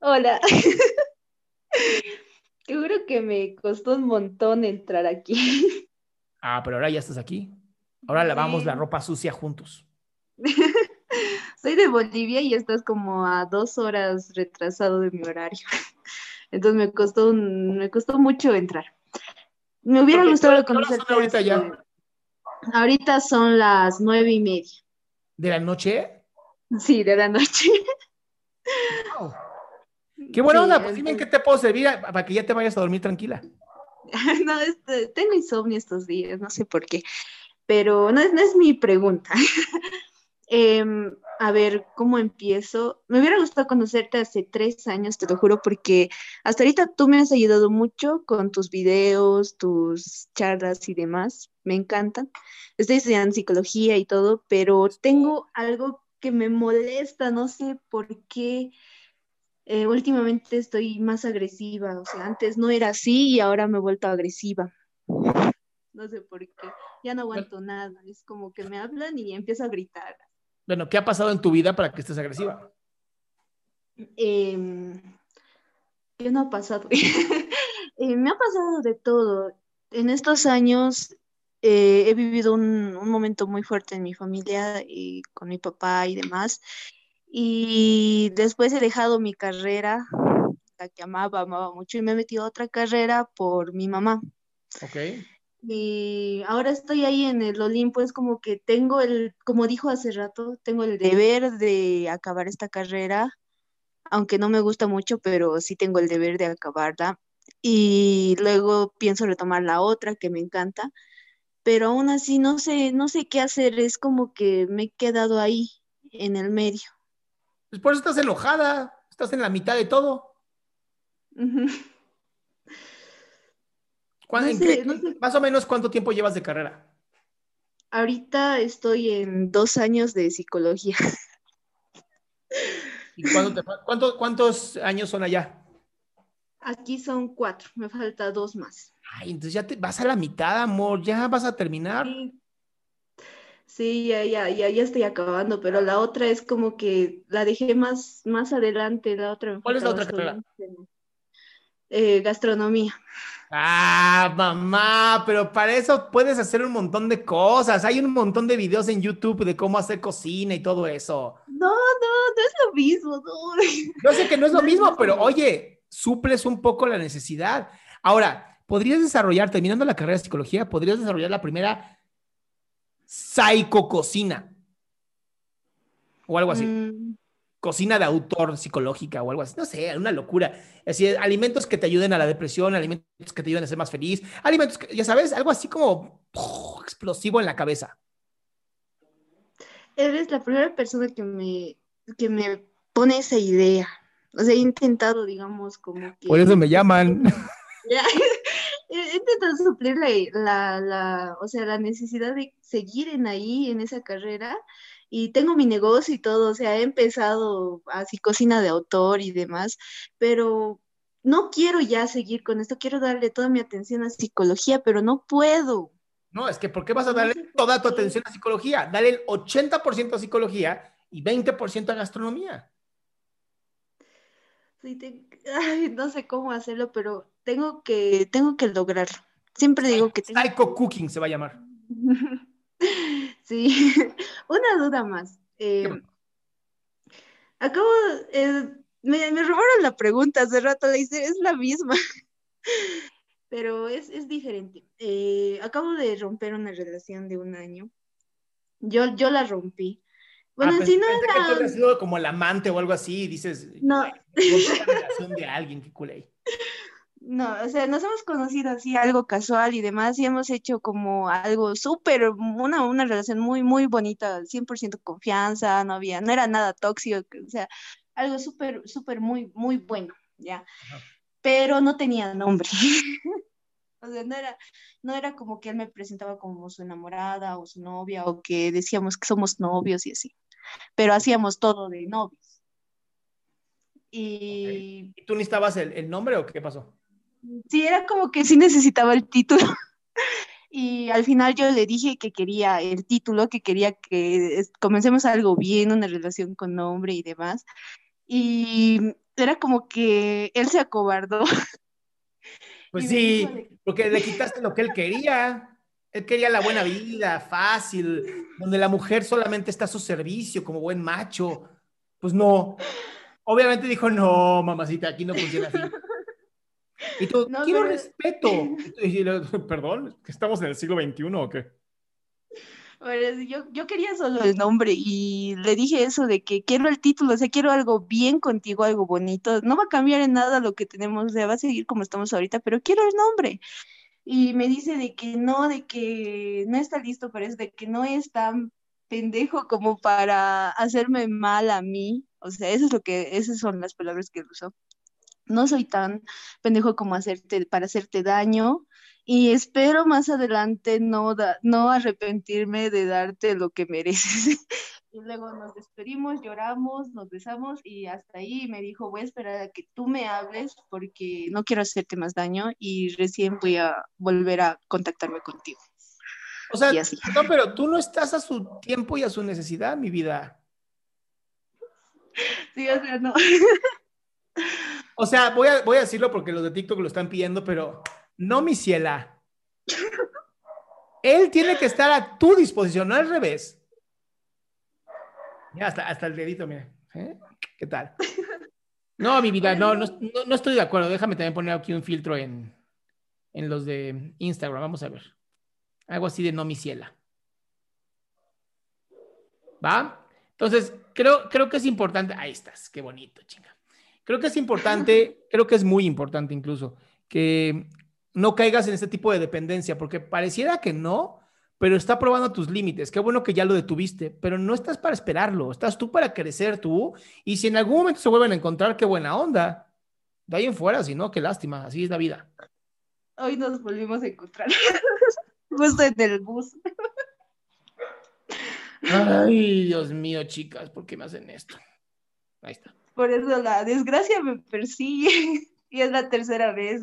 Hola. Seguro que me costó un montón entrar aquí. Ah, pero ahora ya estás aquí. Ahora lavamos Sí. la ropa sucia juntos. Soy de Bolivia y estás como a dos horas retrasado de mi horario. Entonces me costó un- me costó mucho entrar. Me hubiera Ok, gustado ¿qué horas son conocerte. ahorita ya? Ahorita son las nueve y media. ¿De la noche? Sí, de la noche. Qué buena Sí, onda. Pues dime en qué te puedo servir a- para que ya te vayas a dormir tranquila. No, este, tengo insomnio estos días, no sé por qué, pero no es, no es mi pregunta. Em, a ver, ¿cómo empiezo? Me hubiera gustado conocerte hace tres años, te lo juro, porque hasta ahorita tú me has ayudado mucho con tus videos, tus charlas y demás. Me encantan. Estoy estudiando psicología y todo, pero tengo algo que me molesta, no sé por qué. Eh, últimamente estoy más agresiva, o sea, antes no era así y ahora me he vuelto agresiva. No sé por qué, ya no aguanto nada, es como que me hablan y empiezo a gritar. Bueno, ¿qué ha pasado en tu vida para que estés agresiva? Em, ¿qué no ha pasado? Eh, me ha pasado de todo. En estos años eh, he vivido un, un momento muy fuerte en mi familia y con mi papá y demás. Y después he dejado mi carrera, la que amaba, amaba mucho, y me he metido a otra carrera por mi mamá. Ok. Y ahora estoy ahí en el Olimpo, es como que tengo el, como dijo hace rato, tengo el deber de acabar esta carrera, aunque no me gusta mucho, pero sí tengo el deber de acabarla. Y luego pienso retomar la otra que me encanta, pero aún así no sé, no sé qué hacer, es como que me he quedado ahí en el medio. Pues por eso estás enojada. Estás en la mitad de todo. Ujú. ¿Cuán- No en sé, qué- no sé. Más o menos, ¿cuánto tiempo llevas de carrera? Ahorita estoy en dos años de psicología. ¿Y te cuánto- cuántos años son allá? Aquí son cuatro, me falta dos más. Ay, entonces ya te vas a la mitad, amor. Ya vas a terminar. Sí, Sí, ya, ya, ya, ya estoy acabando, pero la otra es como que la dejé más, más adelante, la otra ¿Cuál es la otra carrera? Eh, gastronomía. Ah, mamá, pero para eso puedes hacer un montón de cosas. Hay un montón de videos en YouTube de cómo hacer cocina y todo eso. No, no, no es lo mismo, no. Yo sé que no es lo mismo, pero oye, suples un poco la necesidad. Ahora, podrías desarrollar, terminando la carrera de psicología, podrías desarrollar la primera psicococina o algo así. Mm, Cocina de autor psicológica o algo así. No sé, una locura. Es decir, alimentos que te ayuden a la depresión, alimentos que te ayuden a ser más feliz, alimentos que, ya sabes, algo así como explosivo en la cabeza. eres la primera persona que me, que me pone esa idea. O sea, he intentado, digamos, como que... Por eso me llaman. he intentado suplir la, la, o sea, la necesidad de seguir en ahí, en esa carrera, y tengo mi negocio y todo, o sea, he empezado así cocina de autor y demás, pero no quiero ya seguir con esto, quiero darle toda mi atención a psicología, pero no puedo. No, es que ¿por qué vas a darle toda tu atención a psicología? Dale el 80% a psicología y 20% a gastronomía. Sí, no sé cómo hacerlo, pero tengo que, tengo que lograrlo. Siempre digo que tengo... Psycho Cooking se va a llamar. sí, una duda más. Eh, acabo, eh, me, me, robaron la pregunta hace rato, le hice, es la misma, pero es, es diferente. Eh, acabo de romper una relación de un año. Yo, yo la rompí. Bueno, ah, si no era... Que tú sido como el amante o algo así y dices... No. La relación de alguien, qué culé. No, o sea, nos hemos conocido así, algo casual y demás, y hemos hecho como algo súper, una, una relación muy, muy bonita, 100% confianza, no había, no era nada tóxico, o sea, algo súper, súper, muy, muy bueno, ¿ya? Pero no tenía nombre. o sea, no era, no era como que él me presentaba como su enamorada o su novia, o que decíamos que somos novios y así, pero hacíamos todo de novios. Y... ¿Y tú necesitabas el, el nombre o qué pasó? sí, era como que sí necesitaba el título. Y al final yo le dije que quería el título, que quería que comencemos algo bien, una relación con nombre y demás. Y era como que él se acobardó. Pues sí, porque le quitaste lo que él quería. Él quería la buena vida, fácil, donde la mujer solamente está a su servicio como buen macho. Pues no. Obviamente dijo, no, mamacita, aquí no funciona así. Y tú, quiero respeto. Perdón, ¿estamos en el siglo XXI o qué? yo, yo quería solo el nombre y le dije eso de que quiero el título, o sea, quiero algo bien contigo, algo bonito. No va a cambiar en nada lo que tenemos, o sea, va a seguir como estamos ahorita, pero quiero el nombre. Y me dice de que no, de que no está listo para eso, de que no es tan pendejo como para hacerme mal a mí. O sea, eso es lo que, esas son las palabras que usó no soy tan pendejo como hacerte para hacerte daño y espero más adelante no, no arrepentirme de darte lo que mereces. y luego nos despedimos, lloramos, nos besamos y hasta ahí me dijo, voy a esperar a que tú me hables porque no quiero hacerte más daño y recién voy a volver a contactarme contigo. O sea, no, pero tú no estás a su tiempo y a su necesidad, mi vida. Sí, o sea, no. O sea, voy a, voy a decirlo porque los de TikTok lo están pidiendo, pero no, mi ciela. Él tiene que estar a tu disposición, no al revés. Hasta, hasta el dedito, mira. ¿Eh? ¿Qué tal? No, mi vida, no, no, no, estoy de acuerdo. Déjame también poner aquí un filtro en, en los de Instagram. Vamos a ver. Algo así de no mi ciela. ¿Va? Entonces, creo, creo que es importante. Ahí estás, qué bonito, chinga. Creo que es importante, creo que es muy importante incluso, que no caigas en este tipo de dependencia, porque pareciera que no, pero está probando tus límites. Qué bueno que ya lo detuviste, pero no estás para esperarlo, estás tú para crecer tú, y si en algún momento se vuelven a encontrar, qué buena onda. De ahí en fuera, si no, qué lástima, así es la vida. Hoy nos volvimos a encontrar, justo en el bus. Ay, Dios mío, chicas, ¿por qué me hacen esto? Ahí está. Por eso la desgracia me persigue y es la tercera vez.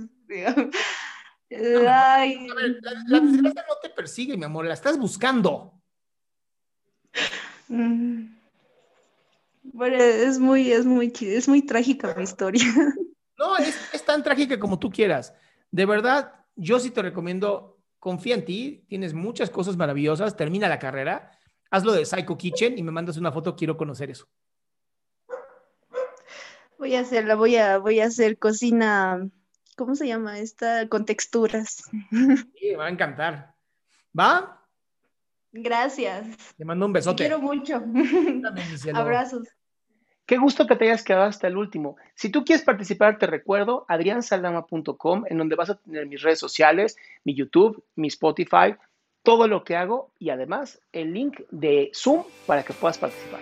Ay. la, desgracia no te persigue, mi amor, la estás buscando. Mm. Bueno, es muy, es muy, es muy trágica mi historia. No, es, es tan trágica como tú quieras. De verdad, yo sí te recomiendo, confía en ti, tienes muchas cosas maravillosas, termina la carrera, hazlo de Psycho Kitchen y me mandas una foto, quiero conocer eso. Voy a hacerla, voy a, voy a hacer cocina, ¿cómo se llama esta? Con texturas. Sí, me va a encantar. ¿Va? Gracias. Te mando un besote. Te quiero mucho. Abrazos. Qué gusto que te hayas quedado hasta el último. Si tú quieres participar, te recuerdo adriansaldama.com, en donde vas a tener mis redes sociales, mi YouTube, mi Spotify, todo lo que hago y además el link de Zoom para que puedas participar.